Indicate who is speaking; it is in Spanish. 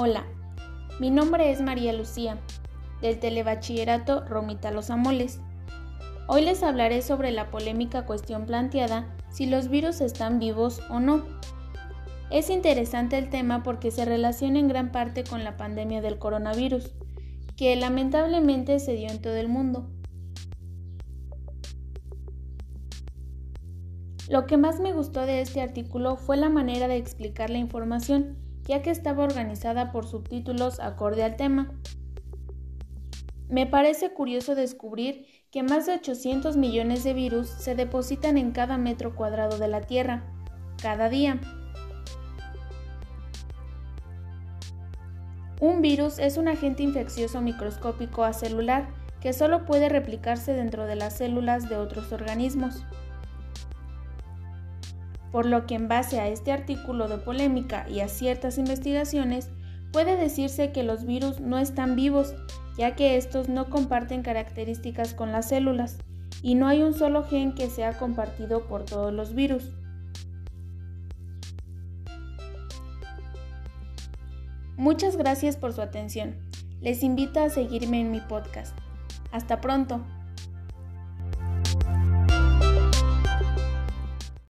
Speaker 1: Hola, mi nombre es María Lucía, del Telebachillerato Romita Los Amoles. Hoy les hablaré sobre la polémica cuestión planteada si los virus están vivos o no. Es interesante el tema porque se relaciona en gran parte con la pandemia del coronavirus, que lamentablemente se dio en todo el mundo. Lo que más me gustó de este artículo fue la manera de explicar la información, ya que estaba organizada por subtítulos acorde al tema. Me parece curioso descubrir que más de 800 millones de virus se depositan en cada metro cuadrado de la Tierra, cada día. Un virus es un agente infeccioso microscópico acelular que solo puede replicarse dentro de las células de otros organismos por lo que en base a este artículo de polémica y a ciertas investigaciones, puede decirse que los virus no están vivos, ya que estos no comparten características con las células, y no hay un solo gen que sea compartido por todos los virus. Muchas gracias por su atención. Les invito a seguirme en mi podcast. Hasta pronto.